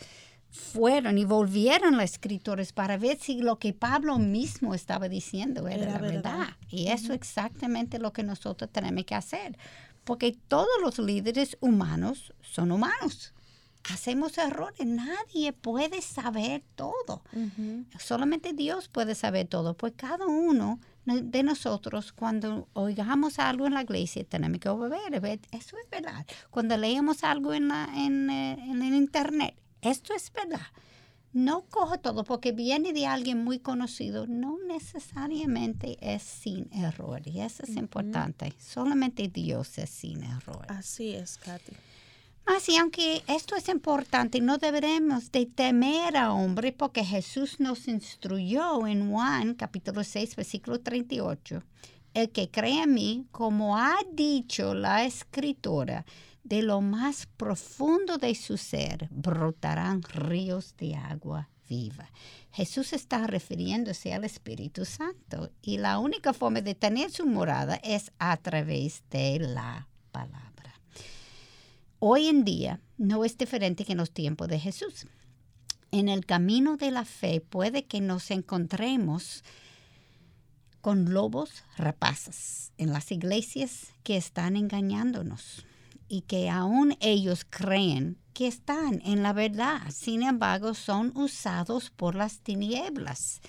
fueron y volvieron los escritores para ver si lo que Pablo mismo estaba diciendo era, Era la verdad. verdad. Y eso es exactamente lo que nosotros tenemos que hacer. Porque todos los líderes humanos son humanos. Hacemos errores. Nadie puede saber todo. Solamente Dios puede saber todo. Pues cada uno de nosotros, cuando oigamos algo en la iglesia, tenemos que obedecer. ver, Eso es verdad. Cuando leemos algo en, la, en, eh, en el internet, esto es verdad. No cojo todo porque viene de alguien muy conocido, no necesariamente es sin error. Y eso es importante. Solamente Dios es sin error. Así es, Katy. Así, aunque esto es importante, no deberemos de temer a hombre porque Jesús nos instruyó en Juan capítulo 6, versículo 38. El que cree en mí, como ha dicho la escritora, de lo más profundo de su ser brotarán ríos de agua viva. Jesús está refiriéndose al Espíritu Santo y la única forma de tener su morada es a través de la palabra. Hoy en día no es diferente que en los tiempos de Jesús. En el camino de la fe puede que nos encontremos con lobos rapaces en las iglesias que están engañándonos y que aún ellos creen que están en la verdad. Sin embargo, son usados por las tinieblas.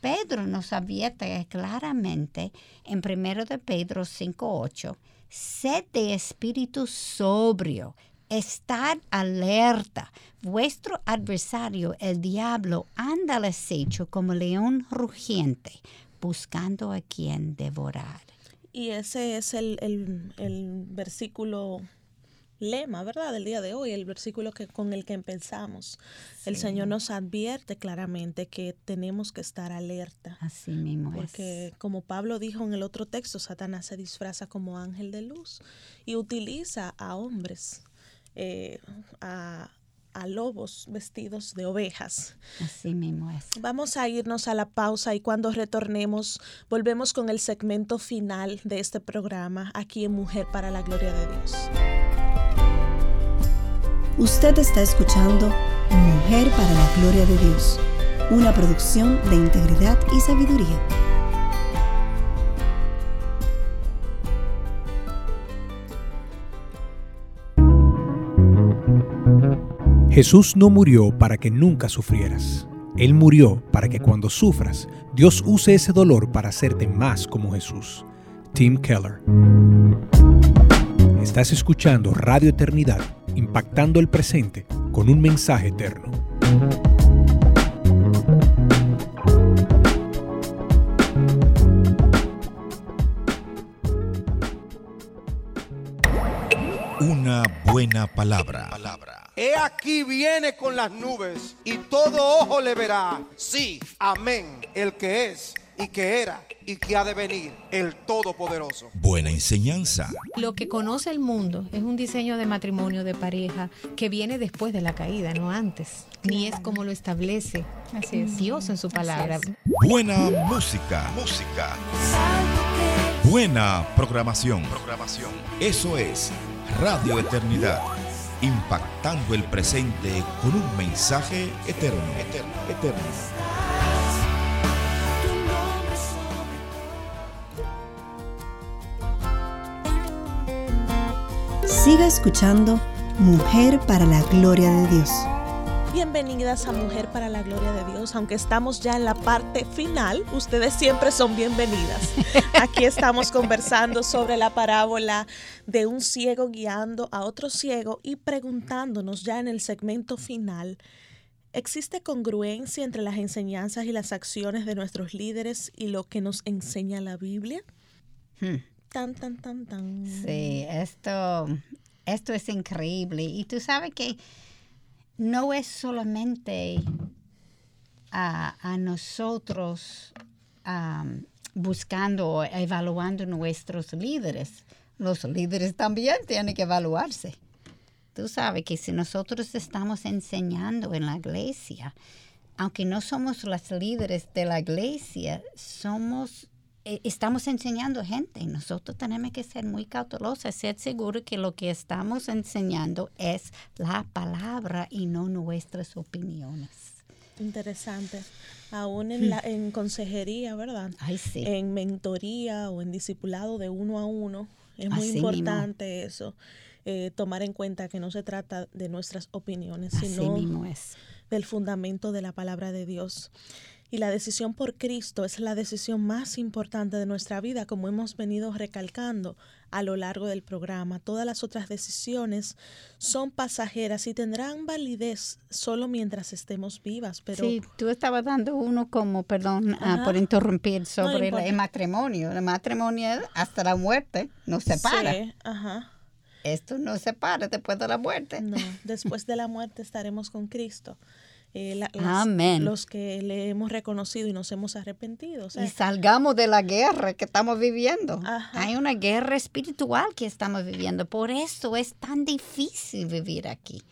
Pedro nos advierte claramente en 1 de Pedro 5.8, sed de espíritu sobrio, estad alerta. Vuestro adversario, el diablo, anda al acecho como león rugiente, buscando a quien devorar. Y ese es el, el versículo lema, ¿verdad? Del día de hoy, el versículo que, con el que empezamos. El Señor nos advierte claramente que tenemos que estar alerta. Así mismo. Porque como Pablo dijo en el otro texto, Satanás se disfraza como ángel de luz y utiliza a hombres, eh, a, a lobos vestidos de ovejas. Así mismo es. Vamos a irnos a la pausa y cuando retornemos volvemos con el segmento final de este programa aquí en Mujer para la Gloria de Dios. Usted está escuchando Mujer para la Gloria de Dios, una producción de integridad y sabiduría. Jesús no murió para que nunca sufrieras. Él murió para que cuando sufras, Dios use ese dolor para hacerte más como Jesús. Tim Keller. Estás escuchando Radio Eternidad impactando el presente con un mensaje eterno. Una buena palabra. He aquí viene con las nubes y todo ojo le verá. Sí, amén. El que es y que era y que ha de venir, el Todopoderoso. Buena enseñanza. Lo que conoce el mundo es un diseño de matrimonio, de pareja, que viene después de la caída, no antes. Ni es como lo establece Dios en su palabra. Buena música. Música. Buena programación. Programación. Eso es Radio Eternidad. Impactando el presente con un mensaje eterno. Eterno. Eterno. Siga escuchando Mujer para la Gloria de Dios. Bienvenidas a Mujer para la Gloria de Dios. Aunque estamos ya en la parte final, ustedes siempre son bienvenidas. [laughs] Aquí estamos conversando sobre la parábola de un ciego guiando a otro ciego y preguntándonos ya en el segmento final, ¿existe congruencia entre las enseñanzas y las acciones de nuestros líderes y lo que nos enseña la Biblia? Hmm. Sí, esto, esto es increíble. Y tú sabes que no es solamente a, nosotros buscando o evaluando nuestros líderes. Los líderes también tienen que evaluarse. Tú sabes que si nosotros estamos enseñando en la iglesia, aunque no somos los líderes de la iglesia, somos eh, estamos enseñando gente. Nosotros tenemos que ser muy cautelosos, ser seguros que lo que estamos enseñando es la palabra y no nuestras opiniones. Interesante. Aún en, la, en consejería, ¿verdad? Ay, sí. En mentoría o en discipulado de uno a uno. Es muy importante eso. Eh, tomar en cuenta que no se trata de nuestras opiniones, sino del fundamento de la palabra de Dios. Y la decisión por Cristo es la decisión más importante de nuestra vida, como hemos venido recalcando a lo largo del programa. Todas las otras decisiones son pasajeras y tendrán validez solo mientras estemos vivas. Pero... Sí, tú estabas dando uno como, perdón ah, por interrumpir, sobre el, matrimonio. El matrimonio hasta la muerte nos separa. Sí, ajá. Esto no separa después de la muerte. No, [laughs] después de la muerte estaremos con Cristo. Eh, los que le hemos reconocido y nos hemos arrepentido. y salgamos de la guerra que estamos viviendo. Hay una guerra espiritual que estamos viviendo. Por eso es tan difícil vivir aquí.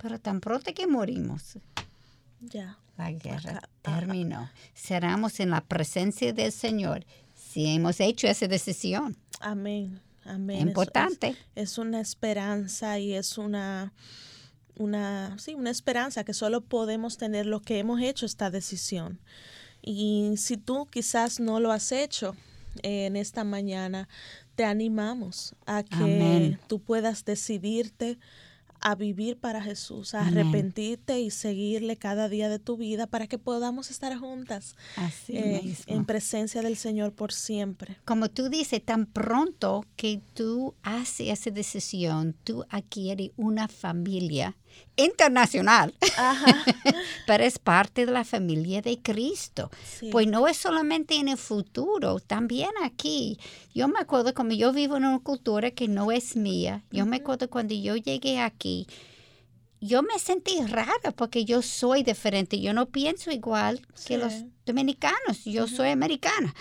Pero tan pronto que morimos. Ya. La guerra terminó. Seremos en la presencia del Señor si hemos hecho esa decisión. Amén. Amén. Importante. es una esperanza y es una una, sí, una esperanza que solo podemos tener lo que hemos hecho esta decisión. Y si tú quizás no lo has hecho eh, en esta mañana, te animamos a que tú puedas decidirte a vivir para Jesús, a arrepentirte y seguirle cada día de tu vida para que podamos estar juntas eh, en presencia del Señor por siempre. Como tú dices, tan pronto que tú haces esa decisión, tú adquieres una familia internacional, [laughs] pero es parte de la familia de Cristo. Pues no es solamente en el futuro, también aquí. Yo me acuerdo como yo vivo en una cultura que no es mía, yo me acuerdo cuando yo llegué aquí, yo me sentí rara porque yo soy diferente, yo no pienso igual que los dominicanos, yo soy americana.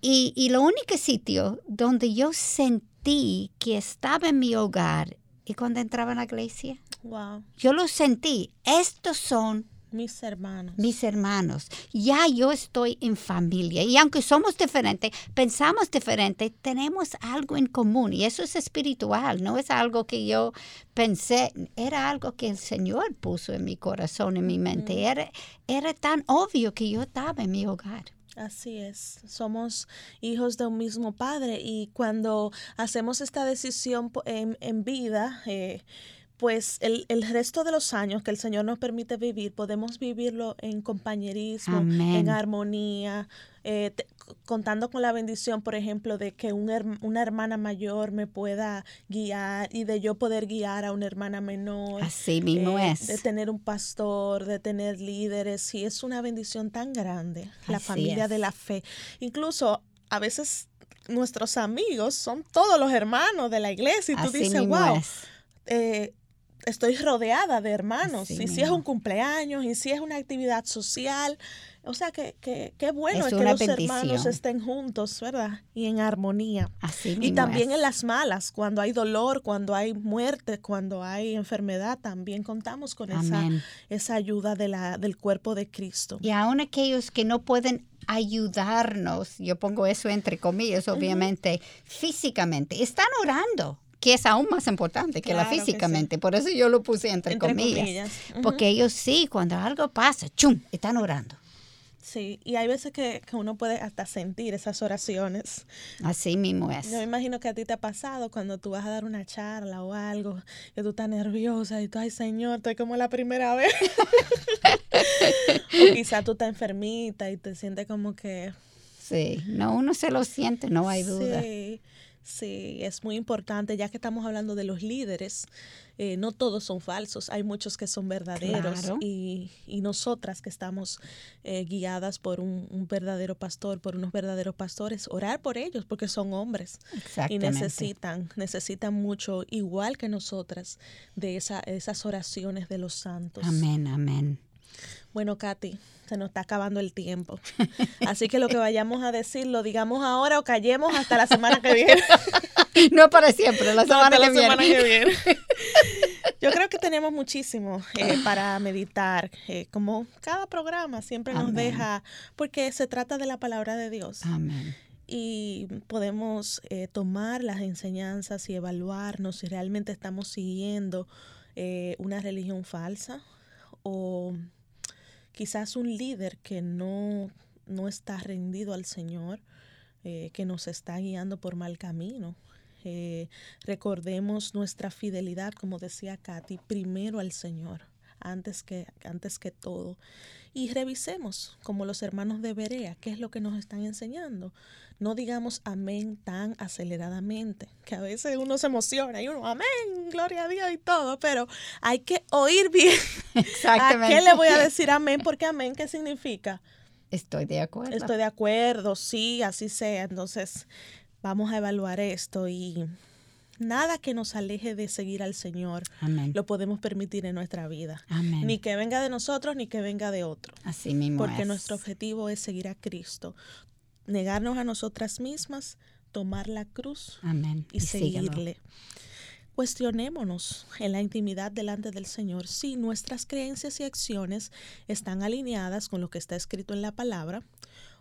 Y, y lo único sitio donde yo sentí que estaba en mi hogar y cuando entraba en la iglesia, Wow. Yo lo sentí. Estos son mis hermanos. Mis hermanos. Ya yo estoy en familia. Y aunque somos diferentes, pensamos diferente, tenemos algo en común. Y eso es espiritual, no es algo que yo pensé, era algo que el Señor puso en mi corazón, en mi mente. Era, era tan obvio que yo estaba en mi hogar. Así es, somos hijos de un mismo padre y cuando hacemos esta decisión en, en vida, eh, pues el, el, resto de los años que el Señor nos permite vivir, podemos vivirlo en compañerismo, en armonía, eh, contando con la bendición, por ejemplo, de que una hermana mayor me pueda guiar y de yo poder guiar a una hermana menor. Así mismo eh, es. De tener un pastor, de tener líderes, y es una bendición tan grande, la familia de la fe. Incluso a veces nuestros amigos son todos los hermanos de la iglesia y tú dices, wow. Eh, estoy rodeada de hermanos. y si es un cumpleaños, y si es una actividad social. O sea, que, que, bueno es, que los hermanos estén juntos, ¿verdad? Y en armonía. y también en las malas, cuando hay dolor, cuando hay muerte, cuando hay enfermedad, también contamos con esa, esa ayuda de la, del cuerpo de Cristo. Y aún aquellos que no pueden ayudarnos, yo pongo eso entre comillas, obviamente, físicamente, están orando que es aún más importante que la físicamente. Por eso yo lo puse entre, comillas. Porque ellos sí, cuando algo pasa, ¡chum!, están orando. Sí, y hay veces que, uno puede hasta sentir esas oraciones. Así mismo es. Yo me imagino que a ti te ha pasado cuando tú vas a dar una charla o algo, que tú estás nerviosa y tú, ay Señor, estoy como la primera vez. [laughs] o quizá tú estás enfermita y te sientes como que... Sí, no, uno se lo siente, no hay duda. Sí. Sí, es muy importante, ya que estamos hablando de los líderes, eh, no todos son falsos, hay muchos que son verdaderos y, y, nosotras que estamos eh, guiadas por un, verdadero pastor, por unos verdaderos pastores, orar por ellos porque son hombres y necesitan, necesitan mucho, igual que nosotras, de esa, esas oraciones de los santos. Amén, amén. Bueno, Katy, se nos está acabando el tiempo. Así que lo que vayamos a decir, lo digamos ahora o callemos hasta la semana que viene. [laughs] No para siempre, la semana, que, la viene. semana que viene. [laughs] Yo creo que tenemos muchísimo eh, para meditar, eh, como cada programa siempre nos deja, porque se trata de la palabra de Dios. Amén. Y podemos eh, tomar las enseñanzas y evaluarnos si realmente estamos siguiendo una religión falsa o quizás un líder que no, no está rendido al Señor, eh, que nos está guiando por mal camino. Eh, recordemos nuestra fidelidad, como decía Katy, primero al Señor, antes que, antes que todo. Y revisemos, como los hermanos de Berea, qué es lo que nos están enseñando. No digamos amén tan aceleradamente, que a veces uno se emociona y uno, amén, gloria a Dios y todo, pero hay que oír bien. Exactamente. [laughs] ¿A qué le voy a decir amén? Porque amén, ¿qué significa? Estoy de acuerdo. Estoy de acuerdo, sí, así sea. Entonces, vamos a evaluar esto y nada que nos aleje de seguir al Señor lo podemos permitir en nuestra vida. Ni que venga de nosotros ni que venga de otro. Así mismo. Porque nuestro objetivo es seguir a Cristo, negarnos a nosotras mismas, tomar la cruz y, seguirle. Cuestionémonos en la intimidad delante del Señor si nuestras creencias y acciones están alineadas con lo que está escrito en la palabra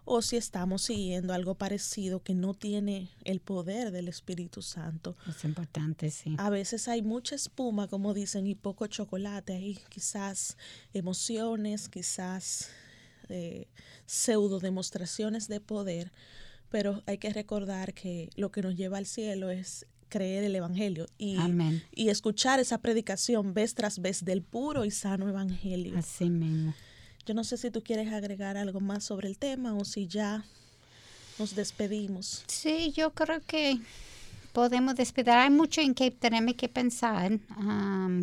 o si estamos siguiendo algo parecido que no tiene el poder del Espíritu Santo. Es importante, sí. A veces hay mucha espuma, como dicen, y poco chocolate. Hay quizás emociones, quizás eh, pseudo demostraciones de poder, pero hay que recordar que lo que nos lleva al cielo es creer el Evangelio y, y escuchar esa predicación vez tras vez del puro y sano Evangelio. Así mismo. Yo no sé si tú quieres agregar algo más sobre el tema o si ya nos despedimos. Sí, yo creo que podemos despedir. Hay mucho en que tenemos que pensar,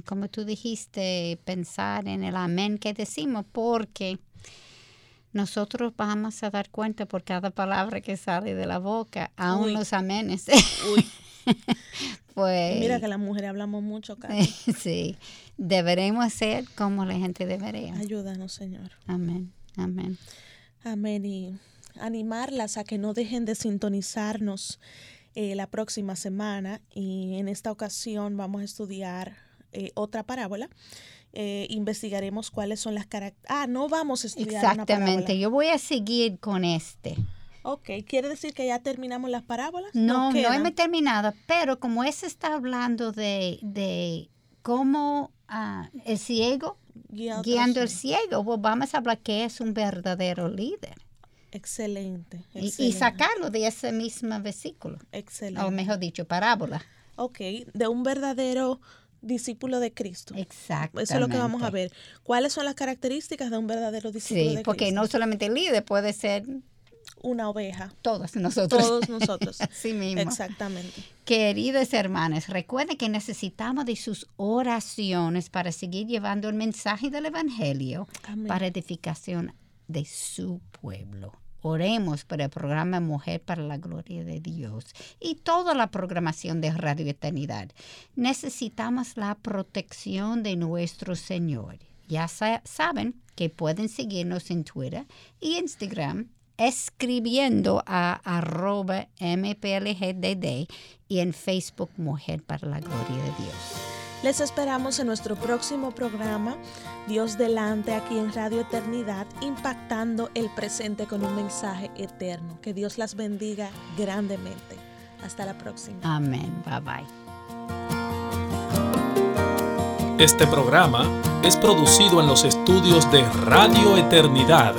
como tú dijiste, pensar en el amén que decimos, porque nosotros vamos a dar cuenta por cada palabra que sale de la boca, aún los amenes. Uy. [laughs] [laughs] pues, Mira que las mujeres hablamos mucho, [laughs] sí, deberemos ser como la gente debería. Ayúdanos, Señor. Amén, amén. Amén. Y animarlas a que no dejen de sintonizarnos eh, la próxima semana. Y en esta ocasión vamos a estudiar eh, otra parábola. Eh, investigaremos cuáles son las características. Ah, no vamos a estudiar. Exactamente, yo voy a seguir con este. Ok, ¿quiere decir que ya terminamos las parábolas? No, no, hemos terminado, pero como ese está hablando de, de cómo ah, el ciego, guiando el ciego, pues vamos a hablar que es un verdadero líder. Excelente, Y, sacarlo de ese mismo versículo. Excelente. O mejor dicho, parábola. Ok, de un verdadero discípulo de Cristo. Exacto. Eso es lo que vamos a ver. ¿Cuáles son las características de un verdadero discípulo de Cristo? Sí, porque no solamente el líder puede ser una oveja. Todos nosotros. Todos nosotros. [laughs] Así mismo. Exactamente. Queridos hermanos, recuerden que necesitamos de sus oraciones para seguir llevando el mensaje del Evangelio para edificación de su pueblo. Oremos por el programa Mujer para la Gloria de Dios y toda la programación de Radio Eternidad. Necesitamos la protección de nuestro Señor. Ya saben que pueden seguirnos en Twitter y Instagram escribiendo a arroba mplgdd y en Facebook Mujer para la Gloria de Dios. Les esperamos en nuestro próximo programa, Dios delante, aquí en Radio Eternidad, impactando el presente con un mensaje eterno. Que Dios las bendiga grandemente. Hasta la próxima. Amén. Bye bye. Este programa es producido en los estudios de Radio Eternidad